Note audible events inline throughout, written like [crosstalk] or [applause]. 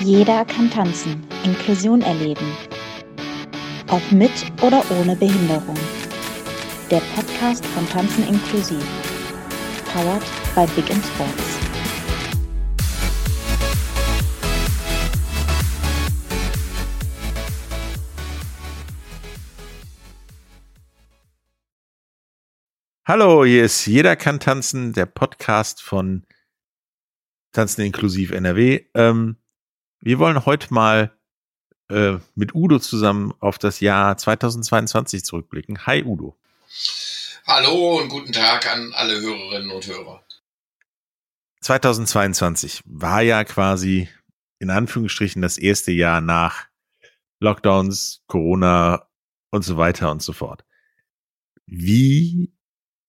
Jeder kann tanzen, Inklusion erleben. Ob mit oder ohne Behinderung. Der Podcast von Tanzen inklusiv. Powered by Big in Sports. Hallo, hier ist Jeder kann tanzen, der Podcast von Tanzen inklusiv NRW. Ähm, wir wollen heute mal äh, mit Udo zusammen auf das Jahr 2022 zurückblicken. Hi Udo. Hallo und guten Tag an alle Hörerinnen und Hörer. 2022 war ja quasi in Anführungsstrichen das erste Jahr nach Lockdowns, Corona und so weiter und so fort. Wie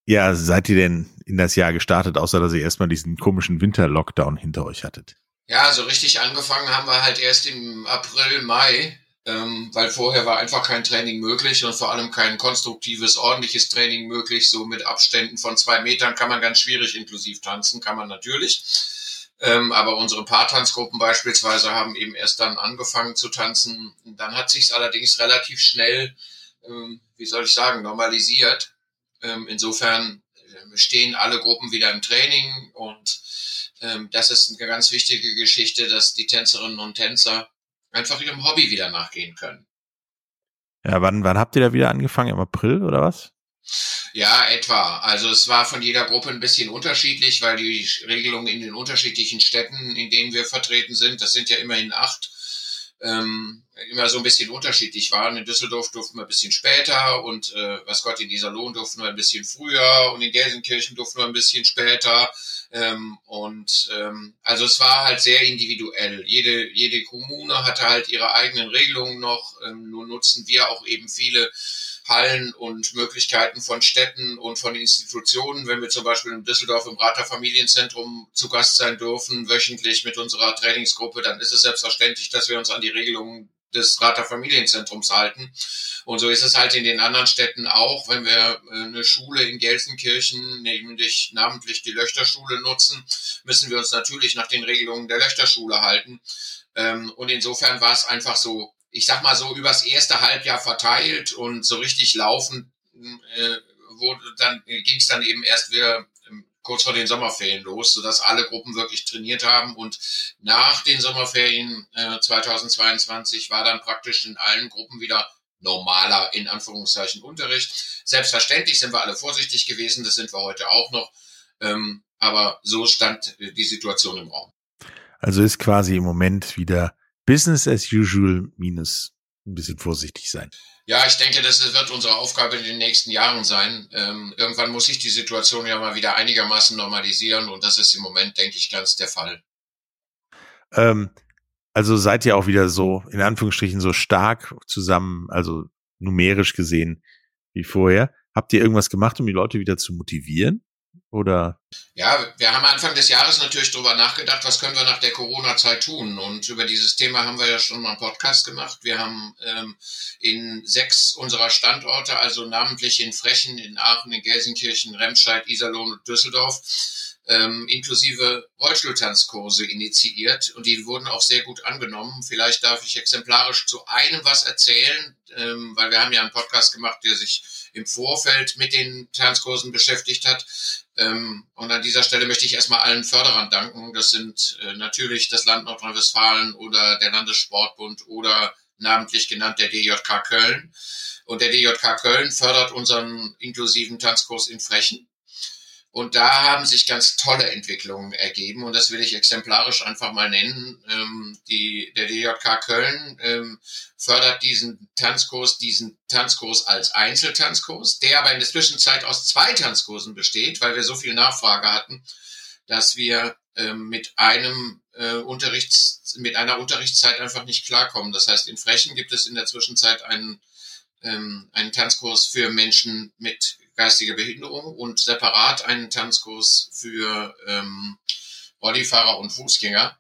ja, seid ihr denn in das Jahr gestartet, außer dass ihr erstmal diesen komischen Winter-Lockdown hinter euch hattet? Ja, so richtig angefangen haben wir halt erst im April, Mai, ähm, weil vorher war einfach kein Training möglich und vor allem kein konstruktives, ordentliches Training möglich. So mit Abständen von zwei Metern kann man ganz schwierig inklusiv tanzen, kann man natürlich. Ähm, aber unsere Paartanzgruppen beispielsweise haben eben erst dann angefangen zu tanzen. Dann hat sich allerdings relativ schnell, ähm, wie soll ich sagen, normalisiert. Ähm, insofern äh, stehen alle Gruppen wieder im Training und ähm, das ist eine ganz wichtige Geschichte, dass die Tänzerinnen und Tänzer einfach ihrem Hobby wieder nachgehen können. Ja, wann, wann habt ihr da wieder angefangen? Im April oder was? Ja, etwa. Also es war von jeder Gruppe ein bisschen unterschiedlich, weil die Regelungen in den unterschiedlichen Städten, in denen wir vertreten sind, das sind ja immerhin acht, ähm, immer so ein bisschen unterschiedlich waren. In Düsseldorf durften wir ein bisschen später und äh, was Gott in Iserlohn durften wir ein bisschen früher und in Gelsenkirchen durften wir ein bisschen später. Ähm, und ähm, also es war halt sehr individuell. Jede, jede Kommune hatte halt ihre eigenen Regelungen noch. Ähm, nun nutzen wir auch eben viele Hallen und Möglichkeiten von Städten und von Institutionen. Wenn wir zum Beispiel in Düsseldorf im Rater Familienzentrum zu Gast sein dürfen, wöchentlich mit unserer Trainingsgruppe, dann ist es selbstverständlich, dass wir uns an die Regelungen des Rater Familienzentrums halten. Und so ist es halt in den anderen Städten auch, wenn wir äh, eine Schule in Gelsenkirchen, nämlich namentlich die Löchterschule nutzen, müssen wir uns natürlich nach den Regelungen der Löchterschule halten. Ähm, und insofern war es einfach so ich sag mal so, übers erste Halbjahr verteilt und so richtig laufen, äh, wurde dann ging es dann eben erst wieder ähm, kurz vor den Sommerferien los, sodass alle Gruppen wirklich trainiert haben. Und nach den Sommerferien äh, 2022 war dann praktisch in allen Gruppen wieder normaler, in Anführungszeichen, Unterricht. Selbstverständlich sind wir alle vorsichtig gewesen, das sind wir heute auch noch. Ähm, aber so stand äh, die Situation im Raum. Also ist quasi im Moment wieder Business as usual minus ein bisschen vorsichtig sein. Ja, ich denke, das wird unsere Aufgabe in den nächsten Jahren sein. Ähm, irgendwann muss sich die Situation ja mal wieder einigermaßen normalisieren und das ist im Moment, denke ich, ganz der Fall. Ähm, also seid ihr auch wieder so, in Anführungsstrichen, so stark zusammen, also numerisch gesehen wie vorher. Habt ihr irgendwas gemacht, um die Leute wieder zu motivieren? Oder? Ja, wir haben Anfang des Jahres natürlich darüber nachgedacht, was können wir nach der Corona-Zeit tun. Und über dieses Thema haben wir ja schon mal einen Podcast gemacht. Wir haben ähm, in sechs unserer Standorte, also namentlich in Frechen, in Aachen, in Gelsenkirchen, Remscheid, Iserlohn und Düsseldorf, ähm, inklusive Rollstuhltanzkurse initiiert und die wurden auch sehr gut angenommen. Vielleicht darf ich exemplarisch zu einem was erzählen, ähm, weil wir haben ja einen Podcast gemacht, der sich im Vorfeld mit den Tanzkursen beschäftigt hat. Ähm, und an dieser Stelle möchte ich erstmal allen Förderern danken. Das sind äh, natürlich das Land Nordrhein-Westfalen oder der Landessportbund oder namentlich genannt der DJK Köln. Und der DJK Köln fördert unseren inklusiven Tanzkurs in Frechen. Und da haben sich ganz tolle Entwicklungen ergeben und das will ich exemplarisch einfach mal nennen. Ähm, die, der DJK Köln ähm, fördert diesen Tanzkurs, diesen Tanzkurs als Einzeltanzkurs, der aber in der Zwischenzeit aus zwei Tanzkursen besteht, weil wir so viel Nachfrage hatten, dass wir ähm, mit einem äh, Unterrichts, mit einer Unterrichtszeit einfach nicht klarkommen. Das heißt, in Frechen gibt es in der Zwischenzeit einen, ähm, einen Tanzkurs für Menschen mit geistige Behinderung und separat einen Tanzkurs für ähm, Bodyfahrer und Fußgänger.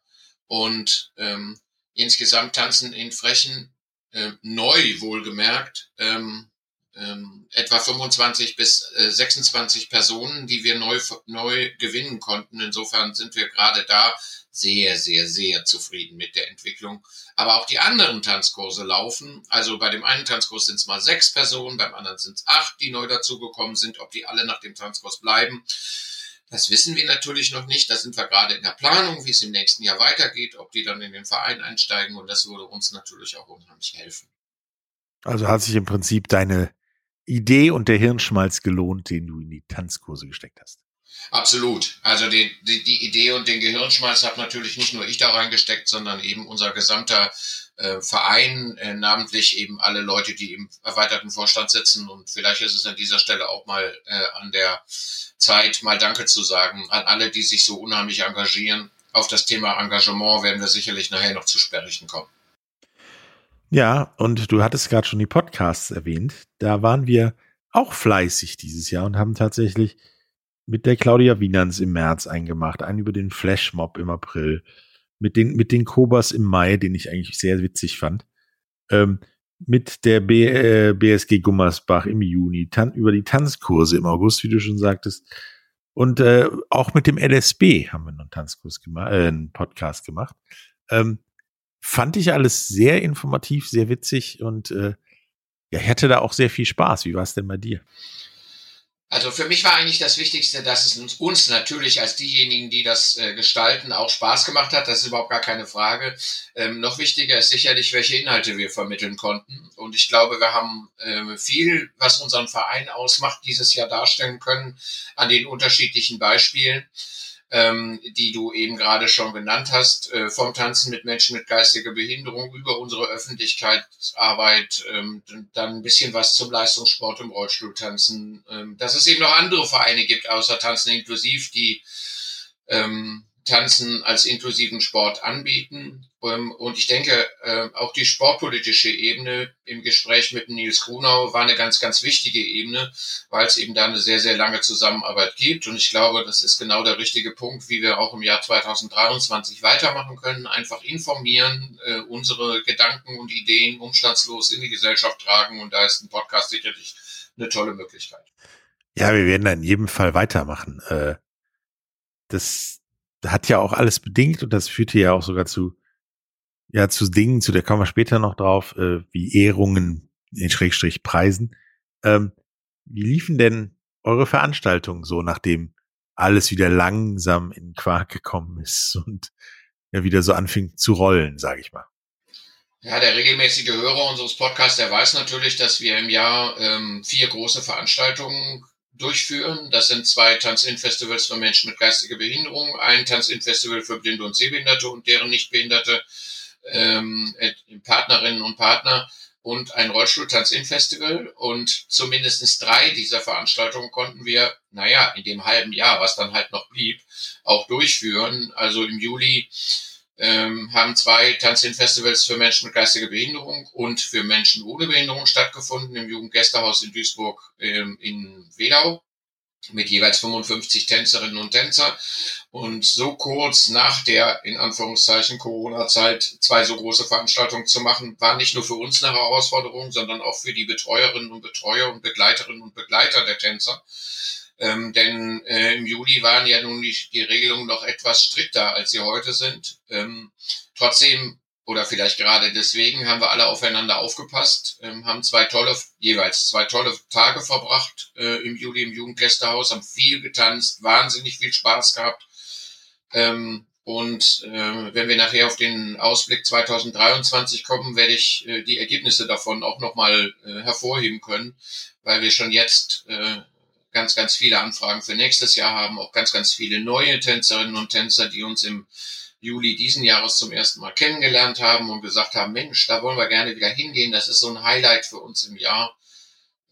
Und ähm, insgesamt tanzen in Frechen äh, neu wohlgemerkt ähm, ähm, etwa 25 bis äh, 26 Personen, die wir neu, neu gewinnen konnten. Insofern sind wir gerade da sehr, sehr, sehr zufrieden mit der Entwicklung. Aber auch die anderen Tanzkurse laufen. Also bei dem einen Tanzkurs sind es mal sechs Personen, beim anderen sind es acht, die neu dazugekommen sind. Ob die alle nach dem Tanzkurs bleiben, das wissen wir natürlich noch nicht. Da sind wir gerade in der Planung, wie es im nächsten Jahr weitergeht, ob die dann in den Verein einsteigen. Und das würde uns natürlich auch unheimlich helfen. Also hat sich im Prinzip deine Idee und der Hirnschmalz gelohnt, den du in die Tanzkurse gesteckt hast. Absolut. Also die, die, die Idee und den Gehirnschmalz habe natürlich nicht nur ich da reingesteckt, sondern eben unser gesamter äh, Verein, äh, namentlich eben alle Leute, die im erweiterten Vorstand sitzen. Und vielleicht ist es an dieser Stelle auch mal äh, an der Zeit, mal Danke zu sagen an alle, die sich so unheimlich engagieren. Auf das Thema Engagement werden wir sicherlich nachher noch zu sprechen kommen. Ja, und du hattest gerade schon die Podcasts erwähnt. Da waren wir auch fleißig dieses Jahr und haben tatsächlich mit der Claudia Wienans im März eingemacht, einen über den Flashmob im April, mit den, mit den Kobas im Mai, den ich eigentlich sehr witzig fand, ähm, mit der B, äh, BSG Gummersbach im Juni, tan über die Tanzkurse im August, wie du schon sagtest, und äh, auch mit dem LSB haben wir einen Tanzkurs gemacht, äh, einen Podcast gemacht. Ähm, fand ich alles sehr informativ, sehr witzig und äh, ja, ich hatte da auch sehr viel Spaß. Wie war es denn bei dir? Also für mich war eigentlich das Wichtigste, dass es uns, uns natürlich als diejenigen, die das äh, gestalten, auch Spaß gemacht hat. Das ist überhaupt gar keine Frage. Ähm, noch wichtiger ist sicherlich, welche Inhalte wir vermitteln konnten. Und ich glaube, wir haben äh, viel, was unseren Verein ausmacht, dieses Jahr darstellen können an den unterschiedlichen Beispielen ähm, die du eben gerade schon genannt hast, äh, vom Tanzen mit Menschen mit geistiger Behinderung über unsere Öffentlichkeitsarbeit, ähm, dann ein bisschen was zum Leistungssport im Rollstuhltanzen, ähm, dass es eben noch andere Vereine gibt, außer Tanzen inklusiv, die ähm, Tanzen als inklusiven Sport anbieten. Ähm, und ich denke, äh, auch die sportpolitische Ebene im Gespräch mit Nils Grunau war eine ganz, ganz wichtige Ebene, weil es eben da eine sehr, sehr lange Zusammenarbeit gibt. Und ich glaube, das ist genau der richtige Punkt, wie wir auch im Jahr 2023 weitermachen können. Einfach informieren, äh, unsere Gedanken und Ideen umstandslos in die Gesellschaft tragen. Und da ist ein Podcast sicherlich eine tolle Möglichkeit. Ja, wir werden da in jedem Fall weitermachen. Äh, das, hat ja auch alles bedingt und das führte ja auch sogar zu, ja, zu Dingen, zu der kommen wir später noch drauf, äh, wie Ehrungen in Schrägstrich Preisen. Ähm, wie liefen denn eure Veranstaltungen so, nachdem alles wieder langsam in Quark gekommen ist [laughs] und ja wieder so anfing zu rollen, sage ich mal? Ja, der regelmäßige Hörer unseres Podcasts, der weiß natürlich, dass wir im Jahr ähm, vier große Veranstaltungen durchführen. Das sind zwei Tanz-In-Festivals für Menschen mit geistiger Behinderung, ein Tanz-In-Festival für Blinde und Sehbehinderte und deren Nichtbehinderte ähm, äh, Partnerinnen und Partner und ein Rollstuhl-Tanz-In-Festival. Und zumindestens drei dieser Veranstaltungen konnten wir, naja, in dem halben Jahr, was dann halt noch blieb, auch durchführen. Also im Juli ähm, haben zwei Tanzin-Festivals für Menschen mit geistiger Behinderung und für Menschen ohne Behinderung stattgefunden im Jugendgästehaus in Duisburg ähm, in Wedau mit jeweils 55 Tänzerinnen und Tänzer. Und so kurz nach der, in Anführungszeichen, Corona-Zeit zwei so große Veranstaltungen zu machen, war nicht nur für uns eine Herausforderung, sondern auch für die Betreuerinnen und Betreuer und Begleiterinnen und Begleiter der Tänzer. Ähm, denn äh, im Juli waren ja nun die, die Regelungen noch etwas strikter, als sie heute sind. Ähm, trotzdem oder vielleicht gerade deswegen haben wir alle aufeinander aufgepasst, ähm, haben zwei tolle, jeweils zwei tolle Tage verbracht äh, im Juli im Jugendgästehaus, haben viel getanzt, wahnsinnig viel Spaß gehabt. Ähm, und äh, wenn wir nachher auf den Ausblick 2023 kommen, werde ich äh, die Ergebnisse davon auch nochmal äh, hervorheben können, weil wir schon jetzt äh, ganz, ganz viele Anfragen für nächstes Jahr haben, auch ganz, ganz viele neue Tänzerinnen und Tänzer, die uns im Juli diesen Jahres zum ersten Mal kennengelernt haben und gesagt haben, Mensch, da wollen wir gerne wieder hingehen. Das ist so ein Highlight für uns im Jahr.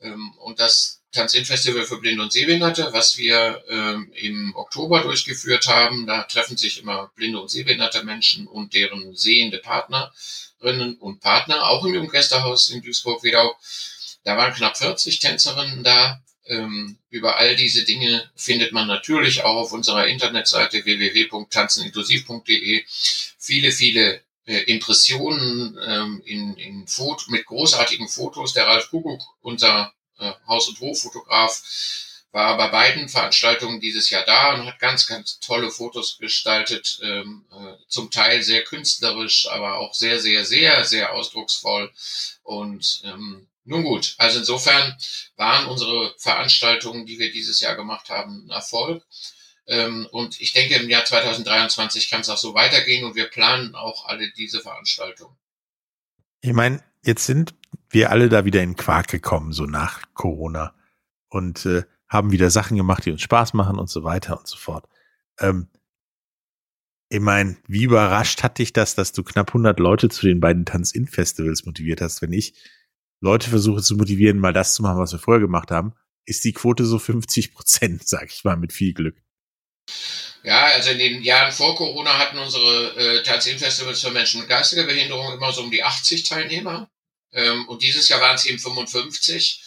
Ähm, und das Tanzin-Festival für Blinde und Sehbehinderte, was wir ähm, im Oktober durchgeführt haben, da treffen sich immer blinde und sehbehinderte Menschen und deren sehende Partnerinnen und Partner, auch im Jugendgästehaus in Duisburg-Wedau. Da waren knapp 40 Tänzerinnen da, über all diese Dinge findet man natürlich auch auf unserer Internetseite www.tanzeninklusiv.de viele, viele äh, Impressionen ähm, in, in Foto, mit großartigen Fotos. Der Ralf Kuckuck, unser äh, Haus- und Hoffotograf, war bei beiden Veranstaltungen dieses Jahr da und hat ganz, ganz tolle Fotos gestaltet, ähm, äh, zum Teil sehr künstlerisch, aber auch sehr, sehr, sehr, sehr ausdrucksvoll. Und ähm, nun gut, also insofern waren unsere Veranstaltungen, die wir dieses Jahr gemacht haben, ein Erfolg. Ähm, und ich denke, im Jahr 2023 kann es auch so weitergehen und wir planen auch alle diese Veranstaltungen. Ich meine, jetzt sind wir alle da wieder in Quark gekommen, so nach Corona. Und äh, haben wieder Sachen gemacht, die uns Spaß machen und so weiter und so fort. Ähm, ich meine, wie überrascht hat dich das, dass du knapp 100 Leute zu den beiden Tanz-In-Festivals motiviert hast? Wenn ich Leute versuche zu motivieren, mal das zu machen, was wir vorher gemacht haben, ist die Quote so 50 Prozent, [laughs] sag ich mal, mit viel Glück. Ja, also in den Jahren vor Corona hatten unsere äh, Tanz-In-Festivals für Menschen mit geistiger Behinderung immer so um die 80 Teilnehmer. Ähm, und dieses Jahr waren es eben 55.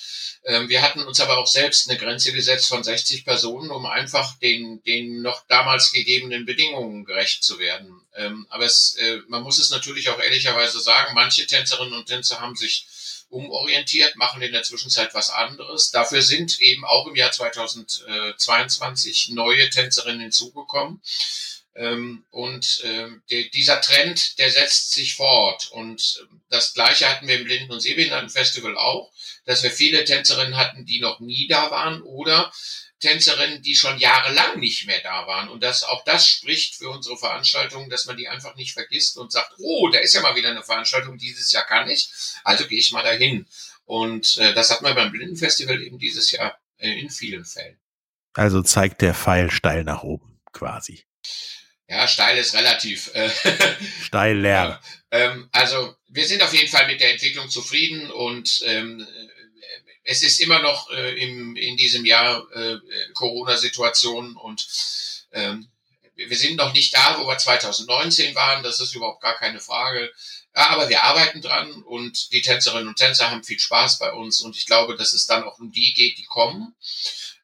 Ähm, wir hatten uns aber auch selbst eine Grenze gesetzt von 60 Personen, um einfach den, den noch damals gegebenen Bedingungen gerecht zu werden. Ähm, aber es, äh, man muss es natürlich auch ehrlicherweise sagen, manche Tänzerinnen und Tänzer haben sich umorientiert, machen in der Zwischenzeit was anderes. Dafür sind eben auch im Jahr 2022 neue Tänzerinnen hinzugekommen. Ähm, und ähm, dieser Trend, der setzt sich fort. Und das Gleiche hatten wir im Blinden- und Sehbehindertenfestival auch, dass wir viele Tänzerinnen hatten, die noch nie da waren oder Tänzerinnen, die schon jahrelang nicht mehr da waren. Und das, auch das spricht für unsere Veranstaltung, dass man die einfach nicht vergisst und sagt, oh, da ist ja mal wieder eine Veranstaltung, dieses Jahr kann ich, also gehe ich mal dahin. Und äh, das hat man beim Blindenfestival eben dieses Jahr äh, in vielen Fällen. Also zeigt der Pfeil steil nach oben, quasi. Ja, steil ist relativ. Äh, [laughs] steil leer. ähm, also wir sind auf jeden Fall mit der Entwicklung zufrieden und ähm, es ist immer noch äh, im, in diesem Jahr äh, Corona-Situation und ähm, wir sind noch nicht da, wo wir 2019 waren. Das ist überhaupt gar keine Frage. Aber wir arbeiten dran und die Tänzerinnen und Tänzer haben viel Spaß bei uns und ich glaube, dass es dann auch um die geht, die kommen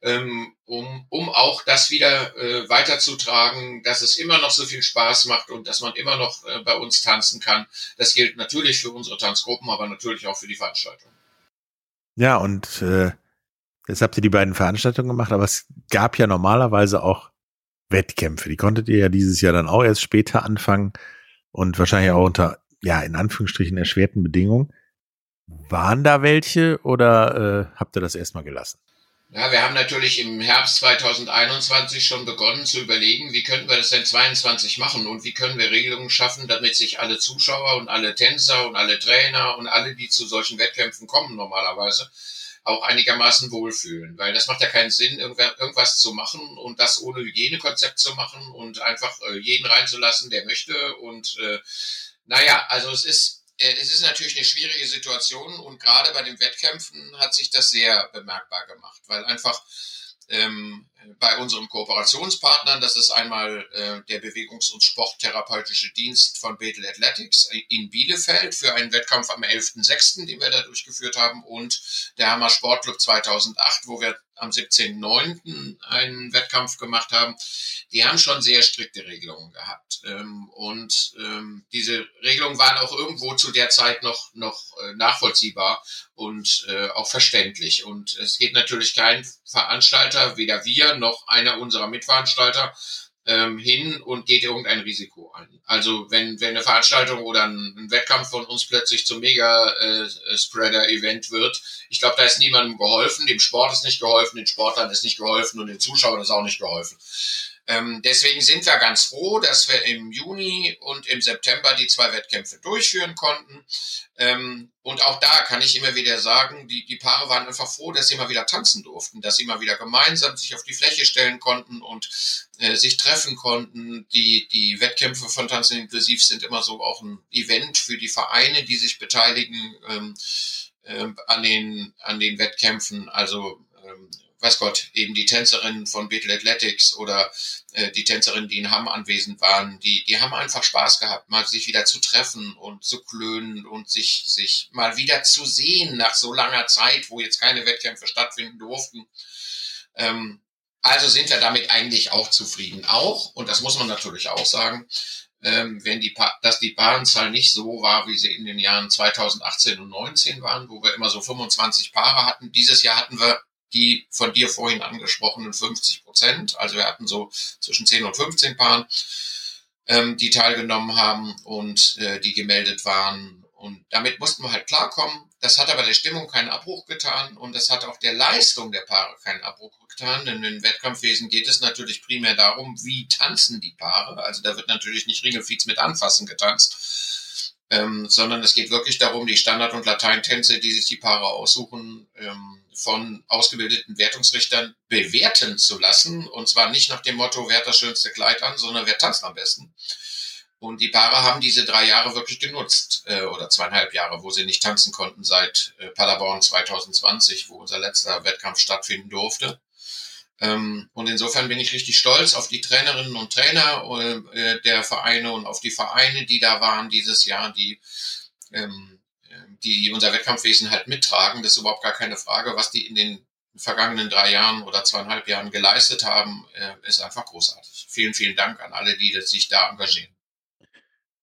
ähm, um, um auch das wieder äh, weiterzutragen, dass es immer noch so viel Spaß macht und dass man immer noch äh, bei uns tanzen kann. Das gilt natürlich für unsere Tanzgruppen, aber natürlich auch für die Veranstaltung. Ja, und äh, jetzt habt ihr die beiden Veranstaltungen gemacht, aber es gab ja normalerweise auch Wettkämpfe. Die konntet ihr ja dieses Jahr dann auch erst später anfangen und wahrscheinlich auch unter, ja, in Anführungsstrichen erschwerten Bedingungen. Waren da welche oder äh, habt ihr das erstmal gelassen? Ja, wir haben natürlich im Herbst 2021 schon begonnen zu überlegen, wie könnten wir das denn 22 machen und wie können wir Regelungen schaffen, damit sich alle Zuschauer und alle Tänzer und alle Trainer und alle, die zu solchen Wettkämpfen kommen normalerweise, auch einigermaßen wohlfühlen. Weil das macht ja keinen Sinn, irgendwas zu machen und das ohne Hygienekonzept zu machen und einfach äh, jeden reinzulassen, der möchte. Und äh, naja, also es ist es ist natürlich eine schwierige Situation und gerade bei den Wettkämpfen hat sich das sehr bemerkbar gemacht, weil einfach ähm, bei unseren Kooperationspartnern, das ist einmal äh, der Bewegungs- und Sporttherapeutische Dienst von Bethel Athletics in Bielefeld für einen Wettkampf am 11.06., den wir da durchgeführt haben, und der Hammer Sportclub 2008, wo wir am 17.09. einen Wettkampf gemacht haben, die haben schon sehr strikte Regelungen gehabt. Ähm, und ähm, diese Regelungen waren auch irgendwo zu der Zeit noch, noch äh, nachvollziehbar und äh, auch verständlich. Und es geht natürlich kein Veranstalter, weder wir noch einer unserer Mitveranstalter, ähm, hin und geht irgendein Risiko ein. Also wenn, wenn eine Veranstaltung oder ein, ein Wettkampf von uns plötzlich zum Mega-Spreader-Event äh, wird, ich glaube, da ist niemandem geholfen, dem Sport ist nicht geholfen, den Sportlern ist nicht geholfen und den Zuschauern ist auch nicht geholfen. Ähm, deswegen sind wir ganz froh, dass wir im Juni und im September die zwei Wettkämpfe durchführen konnten. Ähm, und auch da kann ich immer wieder sagen, die, die Paare waren einfach froh, dass sie mal wieder tanzen durften, dass sie mal wieder gemeinsam sich auf die Fläche stellen konnten und äh, sich treffen konnten. Die, die Wettkämpfe von Tanzen inklusiv sind immer so auch ein Event für die Vereine, die sich beteiligen ähm, äh, an, den, an den Wettkämpfen. Also weiß Gott, eben die Tänzerinnen von Beetle Athletics oder äh, die Tänzerinnen, die in Hamm anwesend waren, die, die haben einfach Spaß gehabt, mal sich wieder zu treffen und zu klönen und sich, sich mal wieder zu sehen nach so langer Zeit, wo jetzt keine Wettkämpfe stattfinden durften. Ähm, also sind wir damit eigentlich auch zufrieden. Auch, und das muss man natürlich auch sagen, ähm, wenn die pa dass die Paarenzahl nicht so war, wie sie in den Jahren 2018 und 19 waren, wo wir immer so 25 Paare hatten. Dieses Jahr hatten wir die von dir vorhin angesprochenen 50 Prozent. Also wir hatten so zwischen 10 und 15 Paaren, ähm, die teilgenommen haben und äh, die gemeldet waren. Und damit mussten wir halt klarkommen. Das hat aber der Stimmung keinen Abbruch getan und das hat auch der Leistung der Paare keinen Abbruch getan. Denn im Wettkampfwesen geht es natürlich primär darum, wie tanzen die Paare. Also da wird natürlich nicht Ringelfiez mit Anfassen getanzt, ähm, sondern es geht wirklich darum, die Standard- und Lateintänze, die sich die Paare aussuchen, ähm, von ausgebildeten Wertungsrichtern bewerten zu lassen. Und zwar nicht nach dem Motto, wer hat das schönste Kleid an, sondern wer tanzt am besten. Und die Paare haben diese drei Jahre wirklich genutzt, äh, oder zweieinhalb Jahre, wo sie nicht tanzen konnten seit äh, Paderborn 2020, wo unser letzter Wettkampf stattfinden durfte. Ähm, und insofern bin ich richtig stolz auf die Trainerinnen und Trainer äh, der Vereine und auf die Vereine, die da waren dieses Jahr, die ähm, die unser Wettkampfwesen halt mittragen. Das ist überhaupt gar keine Frage. Was die in den vergangenen drei Jahren oder zweieinhalb Jahren geleistet haben, äh, ist einfach großartig. Vielen, vielen Dank an alle, die sich da engagieren.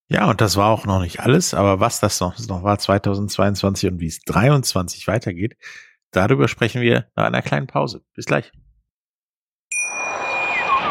Ja, und das war auch noch nicht alles, aber was das noch, noch war 2022 und wie es 23 weitergeht, darüber sprechen wir nach einer kleinen Pause. Bis gleich.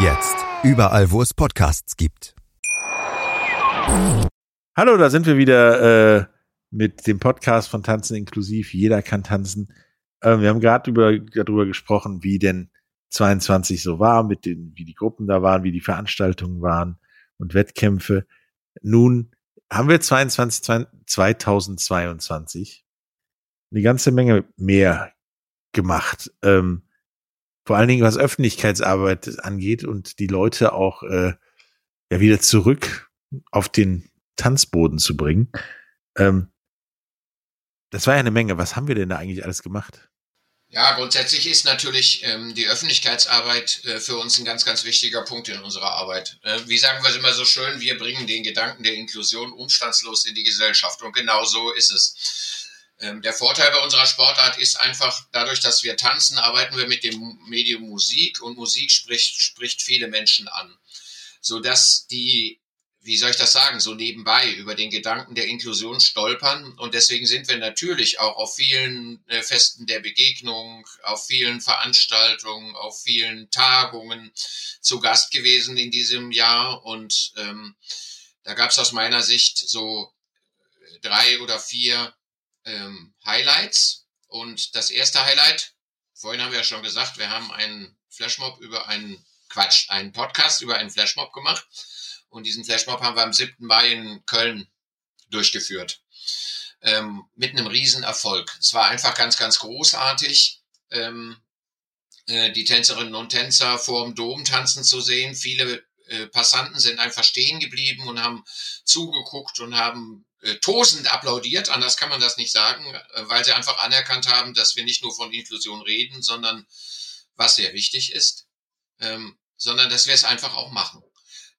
Jetzt. Überall, wo es Podcasts gibt. Hallo, da sind wir wieder äh, mit dem Podcast von Tanzen inklusiv. Jeder kann tanzen. Äh, wir haben gerade über, darüber gesprochen, wie denn 22 so war, mit den, wie die Gruppen da waren, wie die Veranstaltungen waren und Wettkämpfe. Nun haben wir 22, 2022 eine ganze Menge mehr gemacht. Ähm, vor allen Dingen was Öffentlichkeitsarbeit angeht und die Leute auch äh, ja wieder zurück auf den Tanzboden zu bringen. Ähm, das war ja eine Menge. Was haben wir denn da eigentlich alles gemacht? Ja, grundsätzlich ist natürlich ähm, die Öffentlichkeitsarbeit äh, für uns ein ganz, ganz wichtiger Punkt in unserer Arbeit. Äh, wie sagen wir es immer so schön, wir bringen den Gedanken der Inklusion umstandslos in die Gesellschaft. Und genau so ist es. Ähm, der Vorteil bei unserer Sportart ist einfach, dadurch, dass wir tanzen, arbeiten wir mit dem Medium Musik und Musik spricht, spricht viele Menschen an. Sodass die, wie soll ich das sagen, so nebenbei über den Gedanken der Inklusion stolpern. Und deswegen sind wir natürlich auch auf vielen äh, Festen der Begegnung, auf vielen Veranstaltungen, auf vielen Tagungen zu Gast gewesen in diesem Jahr. Und ähm, da gab es aus meiner Sicht so drei oder vier ähm, Highlights. Und das erste Highlight, vorhin haben wir ja schon gesagt, wir haben einen Flashmob über einen Quatsch, einen Podcast über einen Flashmob gemacht. Und diesen Flashmob haben wir am 7. Mai in Köln durchgeführt. Ähm, mit einem Riesenerfolg. Es war einfach ganz, ganz großartig, ähm, äh, die Tänzerinnen und Tänzer vor dem Dom tanzen zu sehen. Viele äh, Passanten sind einfach stehen geblieben und haben zugeguckt und haben äh, tosend applaudiert, anders kann man das nicht sagen, äh, weil sie einfach anerkannt haben, dass wir nicht nur von Inklusion reden, sondern was sehr wichtig ist, ähm, sondern dass wir es einfach auch machen.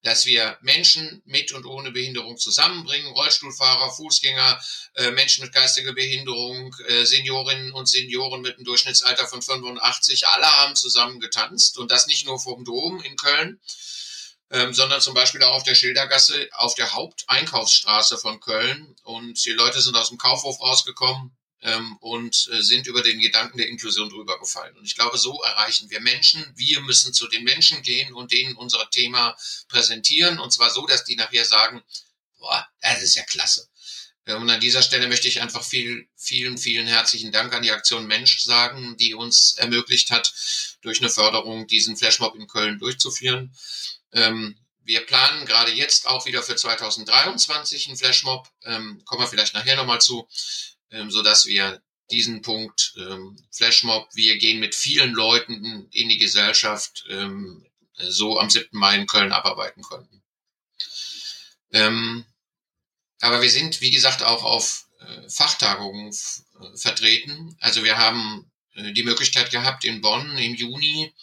Dass wir Menschen mit und ohne Behinderung zusammenbringen, Rollstuhlfahrer, Fußgänger, äh, Menschen mit geistiger Behinderung, äh, Seniorinnen und Senioren mit einem Durchschnittsalter von 85, alle haben zusammen getanzt und das nicht nur vom Dom in Köln, ähm, sondern zum Beispiel auch auf der Schildergasse, auf der Haupteinkaufsstraße von Köln. Und die Leute sind aus dem Kaufhof rausgekommen ähm, und äh, sind über den Gedanken der Inklusion drüber gefallen. Und ich glaube, so erreichen wir Menschen. Wir müssen zu den Menschen gehen und denen unser Thema präsentieren. Und zwar so, dass die nachher sagen, boah, das ist ja klasse. Und an dieser Stelle möchte ich einfach viel, vielen, vielen herzlichen Dank an die Aktion Mensch sagen, die uns ermöglicht hat, durch eine Förderung diesen Flashmob in Köln durchzuführen. Ähm, wir planen gerade jetzt auch wieder für 2023 einen Flashmob, ähm, kommen wir vielleicht nachher nochmal zu, ähm, so dass wir diesen Punkt ähm, Flashmob, wir gehen mit vielen Leuten in die Gesellschaft, ähm, so am 7. Mai in Köln abarbeiten konnten. Ähm, aber wir sind, wie gesagt, auch auf Fachtagungen vertreten. Also wir haben die Möglichkeit gehabt, in Bonn im Juni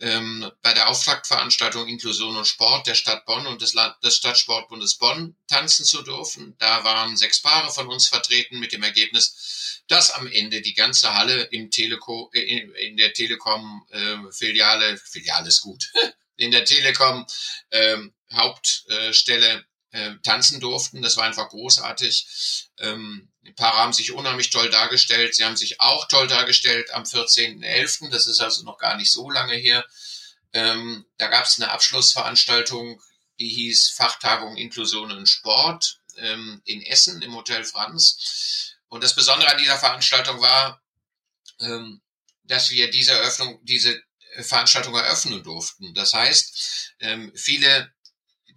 ähm, bei der Auftaktveranstaltung Inklusion und Sport der Stadt Bonn und des, Land des Stadtsportbundes Bonn tanzen zu dürfen. Da waren sechs Paare von uns vertreten mit dem Ergebnis, dass am Ende die ganze Halle im Teleco, äh, in der Telekom-Filiale, äh, Filiale ist gut, [laughs] in der Telekom ähm, Hauptstelle äh, tanzen durften. Das war einfach großartig. Ähm, die Paare haben sich unheimlich toll dargestellt. Sie haben sich auch toll dargestellt am 14.11. Das ist also noch gar nicht so lange her. Ähm, da gab es eine Abschlussveranstaltung, die hieß Fachtagung Inklusion und Sport ähm, in Essen im Hotel Franz. Und das Besondere an dieser Veranstaltung war, ähm, dass wir diese Eröffnung, diese Veranstaltung eröffnen durften. Das heißt, ähm, viele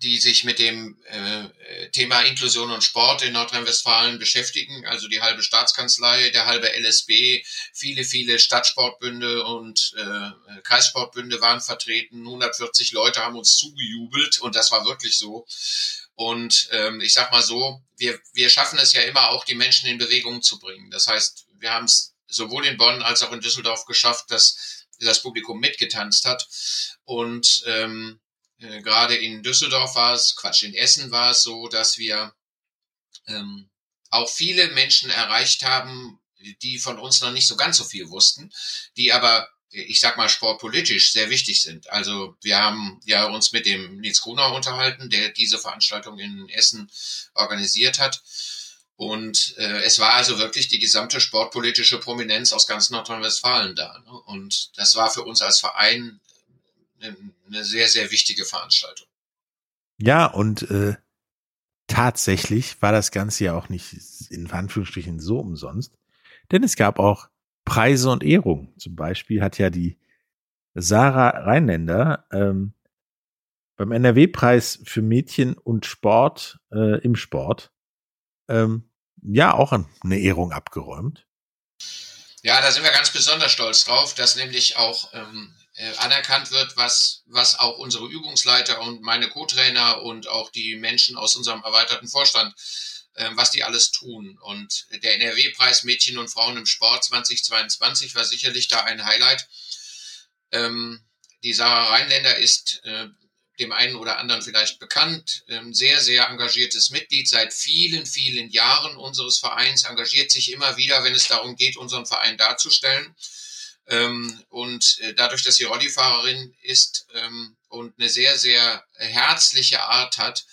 die sich mit dem äh, Thema Inklusion und Sport in Nordrhein-Westfalen beschäftigen, also die halbe Staatskanzlei, der halbe LSB, viele, viele Stadtsportbünde und äh, Kreissportbünde waren vertreten, 140 Leute haben uns zugejubelt und das war wirklich so. Und ähm, ich sag mal so, wir, wir schaffen es ja immer auch, die Menschen in Bewegung zu bringen. Das heißt, wir haben es sowohl in Bonn als auch in Düsseldorf geschafft, dass das Publikum mitgetanzt hat. Und ähm, äh, gerade in Düsseldorf war es, Quatsch, in Essen war es so, dass wir ähm, auch viele Menschen erreicht haben, die von uns noch nicht so ganz so viel wussten, die aber, ich sag mal, sportpolitisch sehr wichtig sind. Also wir haben ja uns mit dem Nils Gruner unterhalten, der diese Veranstaltung in Essen organisiert hat. Und äh, es war also wirklich die gesamte sportpolitische Prominenz aus ganz Nordrhein-Westfalen da. Ne? Und das war für uns als Verein eine sehr, sehr wichtige Veranstaltung. Ja, und äh, tatsächlich war das Ganze ja auch nicht in Anführungsstrichen so umsonst, denn es gab auch Preise und Ehrungen. Zum Beispiel hat ja die Sarah Rheinländer ähm, beim NRW-Preis für Mädchen und Sport äh, im Sport ähm, ja auch eine Ehrung abgeräumt. Ja, da sind wir ganz besonders stolz drauf, dass nämlich auch ähm, äh, anerkannt wird, was, was auch unsere Übungsleiter und meine Co-Trainer und auch die Menschen aus unserem erweiterten Vorstand, äh, was die alles tun. Und der NRW-Preis Mädchen und Frauen im Sport 2022 war sicherlich da ein Highlight. Ähm, die Sarah Rheinländer ist äh, dem einen oder anderen vielleicht bekannt, ähm, sehr, sehr engagiertes Mitglied seit vielen, vielen Jahren unseres Vereins, engagiert sich immer wieder, wenn es darum geht, unseren Verein darzustellen. Ähm, und äh, dadurch, dass sie Rollifahrerin ist ähm, und eine sehr, sehr herzliche Art hat,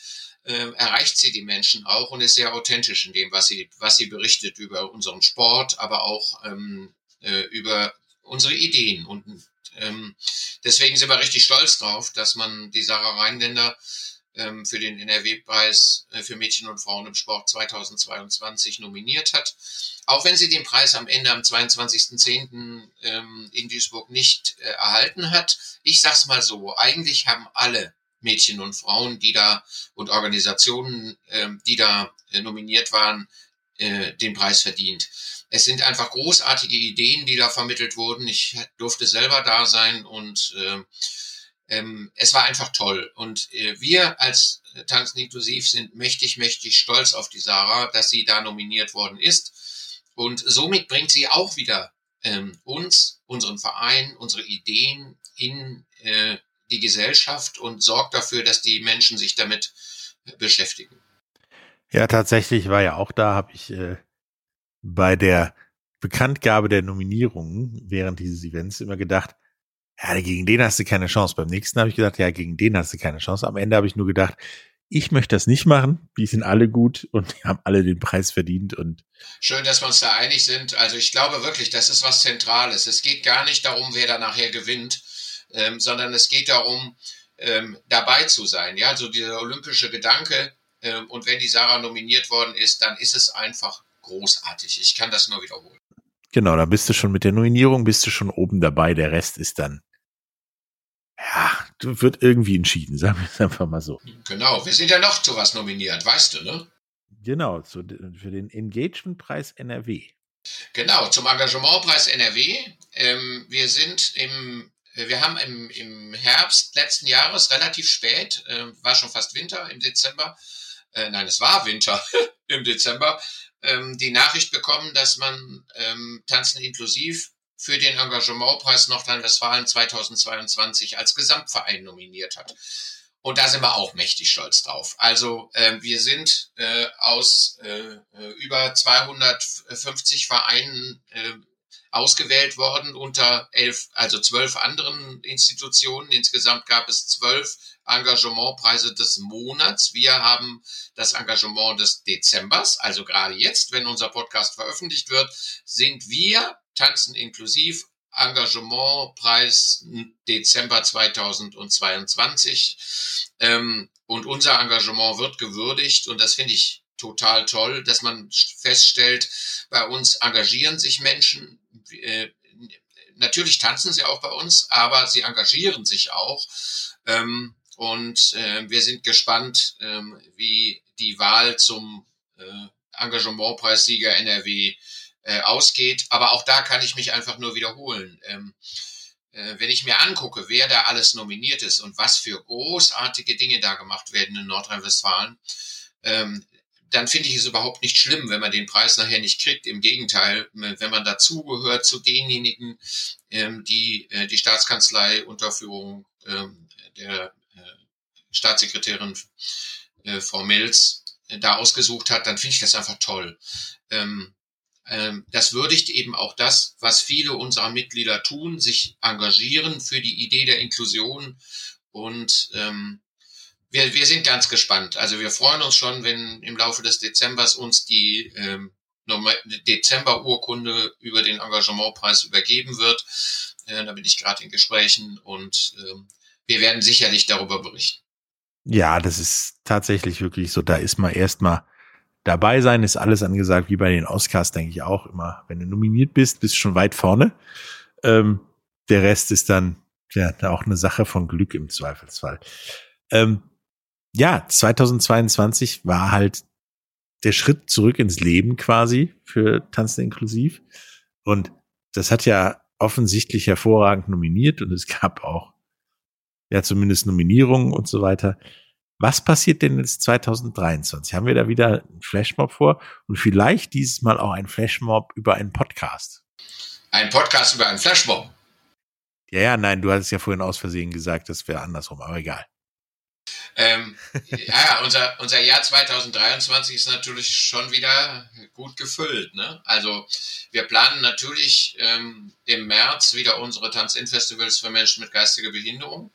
äh, erreicht sie die Menschen auch und ist sehr authentisch in dem, was sie, was sie berichtet über unseren Sport, aber auch ähm, äh, über unsere Ideen. Und ähm, deswegen sind wir richtig stolz drauf, dass man die Sarah Rheinländer ähm, für den NRW-Preis äh, für Mädchen und Frauen im Sport 2022 nominiert hat. Auch wenn sie den Preis am Ende am 22.10. Ähm, in Duisburg nicht äh, erhalten hat. Ich sag's mal so, eigentlich haben alle Mädchen und Frauen, die da und Organisationen, ähm, die da äh, nominiert waren, äh, den Preis verdient. Es sind einfach großartige Ideen, die da vermittelt wurden. Ich durfte selber da sein und äh, ähm, es war einfach toll. Und äh, wir als Tanzen inklusiv sind mächtig, mächtig stolz auf die Sarah, dass sie da nominiert worden ist. Und somit bringt sie auch wieder ähm, uns, unseren Verein, unsere Ideen in äh, die Gesellschaft und sorgt dafür, dass die Menschen sich damit beschäftigen. Ja, tatsächlich war ja auch da, habe ich äh, bei der Bekanntgabe der Nominierungen während dieses Events immer gedacht, ja, gegen den hast du keine Chance. Beim nächsten habe ich gedacht, ja, gegen den hast du keine Chance. Am Ende habe ich nur gedacht, ich möchte das nicht machen. Die sind alle gut und haben alle den Preis verdient und schön, dass wir uns da einig sind. Also ich glaube wirklich, das ist was Zentrales. Es geht gar nicht darum, wer da nachher gewinnt, ähm, sondern es geht darum, ähm, dabei zu sein. Ja, also dieser olympische Gedanke. Ähm, und wenn die Sarah nominiert worden ist, dann ist es einfach großartig. Ich kann das nur wiederholen. Genau, da bist du schon mit der Nominierung, bist du schon oben dabei. Der Rest ist dann, ja, wird irgendwie entschieden, [laughs] sagen wir es einfach mal so. Genau, wir sind ja noch zu was nominiert, weißt du, ne? Genau, zu, für den Engagementpreis NRW. Genau, zum Engagementpreis NRW. Ähm, wir sind im, wir haben im, im Herbst letzten Jahres relativ spät, äh, war schon fast Winter, im Dezember, äh, nein, es war Winter [laughs] im Dezember, ähm, die Nachricht bekommen, dass man ähm, Tanzen inklusiv für den Engagementpreis Nordrhein-Westfalen 2022 als Gesamtverein nominiert hat. Und da sind wir auch mächtig stolz drauf. Also äh, wir sind äh, aus äh, über 250 Vereinen äh, ausgewählt worden unter elf, also zwölf anderen Institutionen. Insgesamt gab es zwölf Engagementpreise des Monats. Wir haben das Engagement des Dezembers, also gerade jetzt, wenn unser Podcast veröffentlicht wird, sind wir Tanzen inklusiv Engagementpreis Dezember 2022. Ähm, und unser Engagement wird gewürdigt und das finde ich total toll, dass man feststellt, bei uns engagieren sich Menschen. Äh, natürlich tanzen sie auch bei uns, aber sie engagieren sich auch. Ähm, und äh, wir sind gespannt, ähm, wie die Wahl zum äh, Engagementpreissieger NRW äh, ausgeht. Aber auch da kann ich mich einfach nur wiederholen. Ähm, äh, wenn ich mir angucke, wer da alles nominiert ist und was für großartige Dinge da gemacht werden in Nordrhein-Westfalen, ähm, dann finde ich es überhaupt nicht schlimm, wenn man den Preis nachher nicht kriegt. Im Gegenteil, wenn man dazugehört zu denjenigen, ähm, die äh, die Staatskanzlei unter Führung ähm, der äh, Staatssekretärin äh, Frau Mills äh, da ausgesucht hat, dann finde ich das einfach toll. Ähm, ähm, das würdigt eben auch das, was viele unserer Mitglieder tun, sich engagieren für die Idee der Inklusion. Und ähm, wir, wir sind ganz gespannt. Also wir freuen uns schon, wenn im Laufe des Dezembers uns die ähm, Dezember-Urkunde über den Engagementpreis übergeben wird. Äh, da bin ich gerade in Gesprächen und äh, wir werden sicherlich darüber berichten. Ja, das ist tatsächlich wirklich so. Da ist man erstmal dabei sein ist alles angesagt, wie bei den Oscars, denke ich auch immer. Wenn du nominiert bist, bist du schon weit vorne. Ähm, der Rest ist dann ja auch eine Sache von Glück im Zweifelsfall. Ähm, ja, 2022 war halt der Schritt zurück ins Leben quasi für Tanzen inklusiv. Und das hat ja offensichtlich hervorragend nominiert und es gab auch ja zumindest Nominierungen und so weiter. Was passiert denn jetzt 2023? Haben wir da wieder einen Flashmob vor und vielleicht dieses Mal auch ein Flashmob über einen Podcast? Ein Podcast über einen Flashmob? Ja, ja, nein, du hattest ja vorhin aus Versehen gesagt, das wäre andersrum, aber egal. Ähm, ja, unser, unser Jahr 2023 ist natürlich schon wieder gut gefüllt. Ne? Also wir planen natürlich ähm, im März wieder unsere Tanz-In-Festivals für Menschen mit geistiger Behinderung.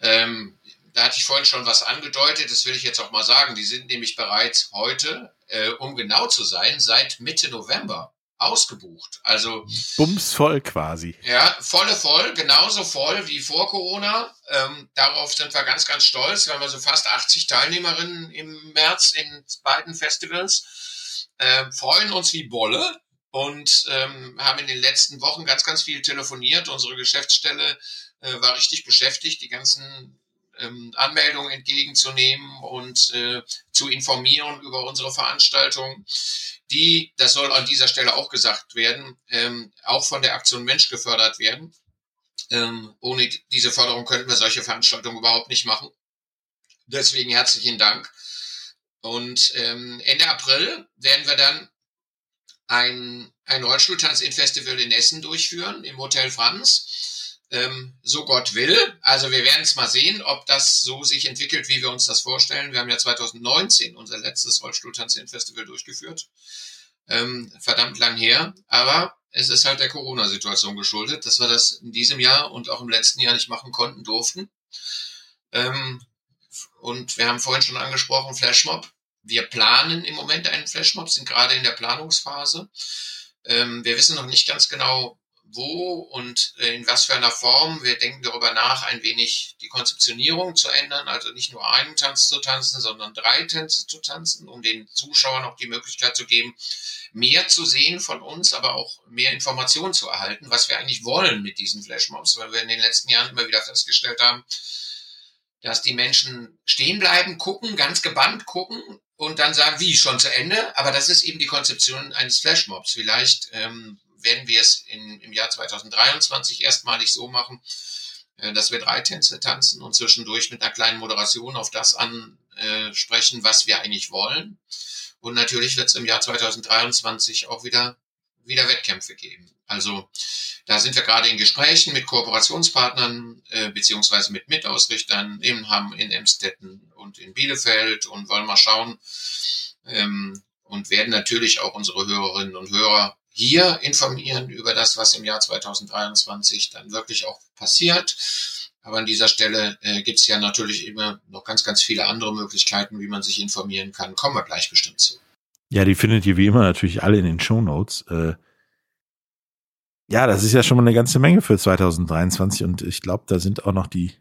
Ähm, da hatte ich vorhin schon was angedeutet, das will ich jetzt auch mal sagen. Die sind nämlich bereits heute, äh, um genau zu sein, seit Mitte November ausgebucht. Also bumsvoll quasi. Ja, volle voll, genauso voll wie vor Corona. Ähm, darauf sind wir ganz, ganz stolz. Wir haben also fast 80 Teilnehmerinnen im März in beiden Festivals. Ähm, freuen uns wie Bolle und ähm, haben in den letzten Wochen ganz, ganz viel telefoniert. Unsere Geschäftsstelle äh, war richtig beschäftigt, die ganzen ähm, Anmeldungen entgegenzunehmen und äh, zu informieren über unsere Veranstaltung, die, das soll an dieser Stelle auch gesagt werden, ähm, auch von der Aktion Mensch gefördert werden. Ähm, ohne diese Förderung könnten wir solche Veranstaltungen überhaupt nicht machen. Deswegen herzlichen Dank. Und Ende April werden wir dann ein, ein Rollstuhltanz in Festival in Essen durchführen, im Hotel Franz ähm, so Gott will. Also wir werden es mal sehen, ob das so sich entwickelt, wie wir uns das vorstellen. Wir haben ja 2019 unser letztes Rollstuhltanzen-Festival durchgeführt. Ähm, verdammt lang her, aber es ist halt der Corona-Situation geschuldet, dass wir das in diesem Jahr und auch im letzten Jahr nicht machen konnten, durften. Ähm, und wir haben vorhin schon angesprochen, Flashmob. Wir planen im Moment einen Flashmob, sind gerade in der Planungsphase. Ähm, wir wissen noch nicht ganz genau, wo und in was für einer Form. Wir denken darüber nach, ein wenig die Konzeptionierung zu ändern, also nicht nur einen Tanz zu tanzen, sondern drei Tänze zu tanzen, um den Zuschauern auch die Möglichkeit zu geben, mehr zu sehen von uns, aber auch mehr Informationen zu erhalten, was wir eigentlich wollen mit diesen Flashmobs, weil wir in den letzten Jahren immer wieder festgestellt haben, dass die Menschen stehen bleiben, gucken, ganz gebannt gucken und dann sagen, wie, schon zu Ende? Aber das ist eben die Konzeption eines Flashmobs. Vielleicht ähm, werden wir es in, im Jahr 2023 erstmalig so machen, äh, dass wir drei Tänze tanzen und zwischendurch mit einer kleinen Moderation auf das an äh, sprechen, was wir eigentlich wollen. Und natürlich wird es im Jahr 2023 auch wieder, wieder Wettkämpfe geben. Also da sind wir gerade in Gesprächen mit Kooperationspartnern äh, beziehungsweise mit Mitausrichtern in Hamm, in Emstetten und in Bielefeld und wollen mal schauen ähm, und werden natürlich auch unsere Hörerinnen und Hörer hier informieren über das, was im Jahr 2023 dann wirklich auch passiert. Aber an dieser Stelle äh, gibt es ja natürlich immer noch ganz, ganz viele andere Möglichkeiten, wie man sich informieren kann. Kommen wir gleich bestimmt zu. Ja, die findet ihr wie immer natürlich alle in den Show Notes. Äh, ja, das ist ja schon mal eine ganze Menge für 2023 und ich glaube, da sind auch noch die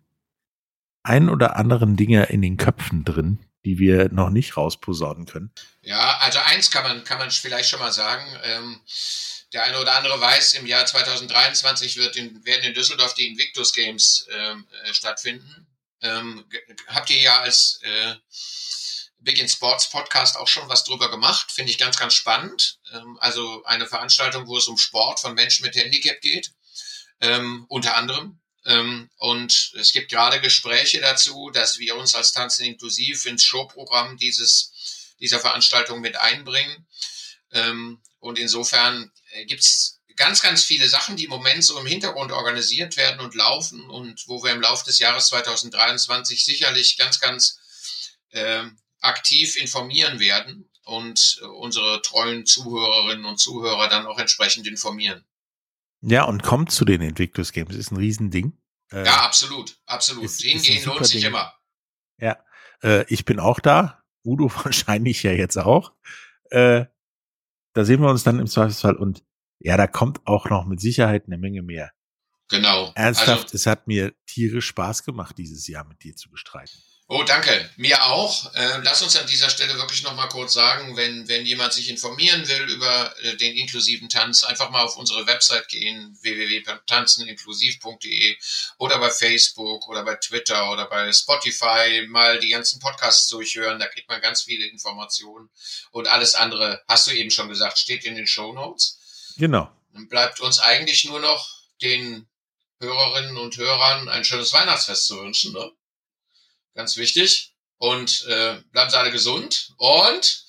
ein oder anderen Dinge in den Köpfen drin, die wir noch nicht rausposaunen können. Ja, also eins kann man, kann man vielleicht schon mal sagen. Ähm, der eine oder andere weiß, im Jahr 2023 wird in, werden in Düsseldorf die Invictus Games ähm, äh, stattfinden. Ähm, habt ihr ja als äh, Big in Sports Podcast auch schon was drüber gemacht. Finde ich ganz, ganz spannend. Ähm, also eine Veranstaltung, wo es um Sport von Menschen mit Handicap geht, ähm, unter anderem. Ähm, und es gibt gerade Gespräche dazu, dass wir uns als Tanzen inklusiv ins Showprogramm dieses, dieser Veranstaltung mit einbringen. Ähm, und insofern äh, gibt's ganz, ganz viele Sachen, die im Moment so im Hintergrund organisiert werden und laufen und wo wir im Laufe des Jahres 2023 sicherlich ganz, ganz ähm, aktiv informieren werden und unsere treuen Zuhörerinnen und Zuhörer dann auch entsprechend informieren. Ja, und kommt zu den Invictus Games, ist ein Riesending. Äh, ja, absolut, absolut. Ist, Hingehen ist lohnt sich Ding. immer. Ja, äh, ich bin auch da. Udo [laughs] wahrscheinlich ja jetzt auch. Äh, da sehen wir uns dann im Zweifelsfall und ja, da kommt auch noch mit Sicherheit eine Menge mehr. Genau. Ernsthaft, also, es hat mir tierisch Spaß gemacht, dieses Jahr mit dir zu bestreiten. Oh, danke. Mir auch. Äh, lass uns an dieser Stelle wirklich noch mal kurz sagen, wenn, wenn jemand sich informieren will über äh, den inklusiven Tanz, einfach mal auf unsere Website gehen, www.tanzeninklusiv.de oder bei Facebook oder bei Twitter oder bei Spotify mal die ganzen Podcasts durchhören. Da kriegt man ganz viele Informationen. Und alles andere, hast du eben schon gesagt, steht in den Show Notes. Genau. Dann bleibt uns eigentlich nur noch den Hörerinnen und Hörern ein schönes Weihnachtsfest zu wünschen. Ne? Ganz wichtig. Und äh, bleiben Sie alle gesund und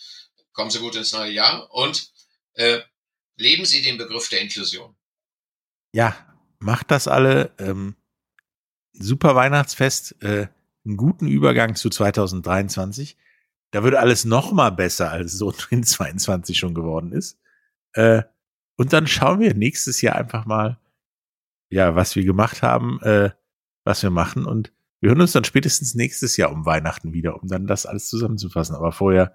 kommen Sie gut ins neue Jahr und äh, leben Sie den Begriff der Inklusion. Ja, macht das alle. Ähm, super Weihnachtsfest, äh, einen guten Übergang zu 2023. Da würde alles noch mal besser, als so in 22 schon geworden ist. Äh, und dann schauen wir nächstes Jahr einfach mal, ja, was wir gemacht haben, äh, was wir machen und wir hören uns dann spätestens nächstes Jahr um Weihnachten wieder, um dann das alles zusammenzufassen. Aber vorher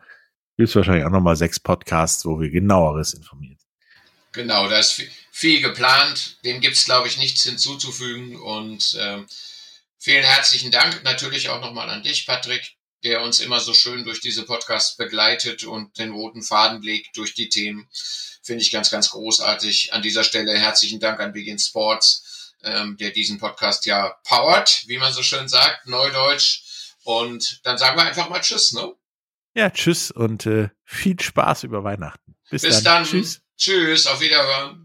gibt es wahrscheinlich auch nochmal sechs Podcasts, wo wir genaueres informieren. Genau, da ist viel, geplant. Dem gibt es, glaube ich, nichts hinzuzufügen. Und ähm, vielen herzlichen Dank natürlich auch nochmal an dich, Patrick, der uns immer so schön durch diese Podcasts begleitet und den roten Faden legt durch die Themen. Finde ich ganz, ganz großartig. An dieser Stelle herzlichen Dank an Begin Sports ähm, der diesen Podcast ja powert, wie man so schön sagt, Neudeutsch. Und dann sagen wir einfach mal Tschüss, ne? Ja, Tschüss und äh, viel Spaß über Weihnachten. Bis, Bis dann. dann. Tschüss. Tschüss, auf Wiederhören.